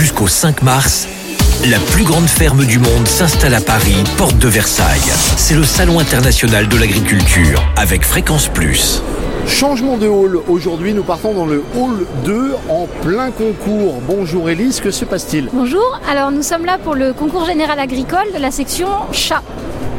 Jusqu'au 5 mars, la plus grande ferme du monde s'installe à Paris, porte de Versailles. C'est le Salon international de l'agriculture avec Fréquence Plus. Changement de hall. Aujourd'hui, nous partons dans le hall 2 en plein concours. Bonjour Elise, que se passe-t-il? Bonjour, alors nous sommes là pour le concours général agricole de la section chat.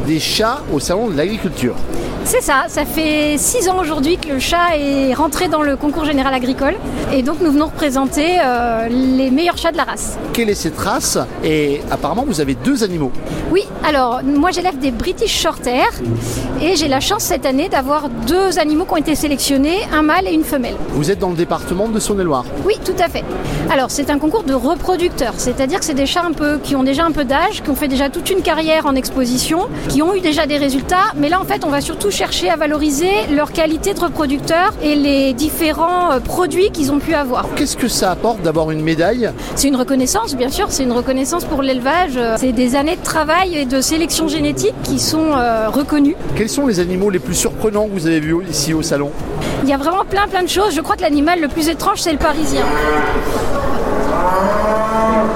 Des chats au salon de l'agriculture. C'est ça, ça fait six ans aujourd'hui que le chat est rentré dans le concours général agricole et donc nous venons représenter euh, les meilleurs chats de la race. Quelle est cette race? Et apparemment, vous avez deux animaux. Oui, alors moi j'élève des British Shorthair et j'ai la chance cette année d'avoir deux animaux qui ont été sélectionnés, un mâle et une femelle. Vous êtes dans le département de Saône-et-Loire. Oui, tout à fait. Alors c'est un concours de reproducteurs, c'est-à-dire que c'est des chats un peu qui ont déjà un peu d'âge, qui ont fait déjà toute une carrière en exposition, qui ont eu déjà des résultats, mais là en fait on va surtout chercher à valoriser leur qualité de reproducteur et les différents euh, produits qu'ils ont pu avoir. Qu'est-ce que ça apporte d'avoir une médaille? C'est une reconnaissance, bien sûr, c'est une reconnaissance pour l'élevage. Euh, C'est des années de travail et de sélection génétique qui sont euh, reconnues. Quels sont les animaux les plus surprenants que vous avez vus ici au salon? Il y a vraiment plein plein de choses. Je crois que l'animal le plus étrange, c'est le parisien.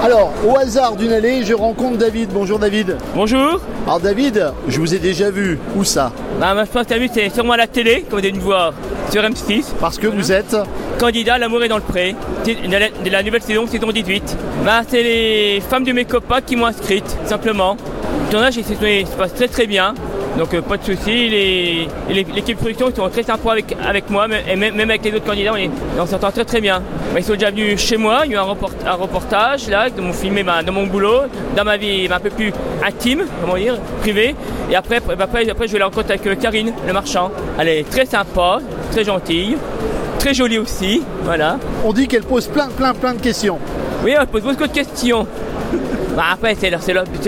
Alors, au hasard d'une allée, je rencontre David. Bonjour David. Bonjour. Alors David, je vous ai déjà vu. Où ça? Bah, ma pense que t'as vu, c'est sûrement à la télé, comme vous allez me voir, sur M6. Parce que vous êtes... Candidat, l'amour est dans le pré. C'est de la, de la nouvelle saison, saison 18. Bah, c'est les femmes de mes copains qui m'ont inscrite, simplement. Le tournage, se passe très très bien. Donc, euh, pas de soucis. Les- L'équipe production, ils sont très sympas avec, avec moi, et même, même avec les autres candidats, on, est- on s'entend très très bien. Bah, ils sont déjà venus chez moi, il y a eu un, report- un reportage là, de m'ont filmé bah, dans mon boulot, dans ma vie un peu plus intime, comment dire, privée. Et après, bah, après, après je vais la rencontrer avec Karine, le marchand. Elle est très sympa, très gentille, très jolie aussi, voilà. On dit qu'elle pose plein, plein, plein de questions. Oui, on pose beaucoup de questions. Bah après, c'est leur,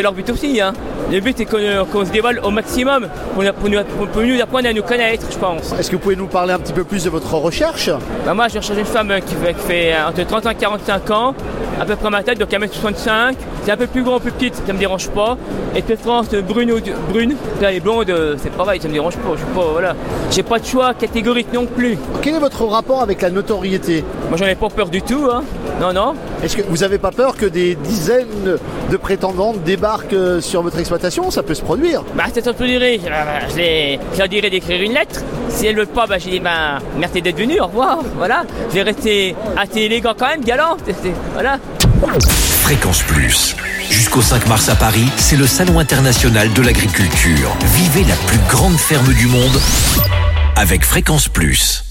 leur- but aussi. Hein. Le but, c'est qu'on se dévoile au maximum pour, pour nous, pour nous apprendre à nous connaître, je pense. Est-ce que vous pouvez nous parler un petit peu plus de votre recherche? Bah moi, je recherche une femme qui fait, qui fait entre 35 et 45 ans, à peu près ma tête, donc 1m65. C'est un peu plus grand, plus petite, ça me dérange pas. Et de préférence euh, brune ou brune. Là, les blondes, euh, c'est pareil, ça me dérange pas. Je suis pas, voilà. J'ai pas de choix catégorique non plus. Quel est votre rapport avec la notoriété? Moi, j'en ai pas peur du tout, hein. Non, non. Est-ce que vous n'avez pas peur que des dizaines de prétendantes débarquent euh, sur votre exploitation? Ça peut se produire. Bah, c'est ça que je dirais. Je, je, les- je leur dirais d'écrire une lettre. Si elles ne veulent pas, bah, j'ai dit, bah, merci d'être venu, au revoir. Voilà. Je vais rester assez élégant quand même, galant. Voilà. Fréquence Plus. Jusqu'au 5 mars à Paris, c'est le Salon international de l'agriculture. Vivez la plus grande ferme du monde avec Fréquence Plus.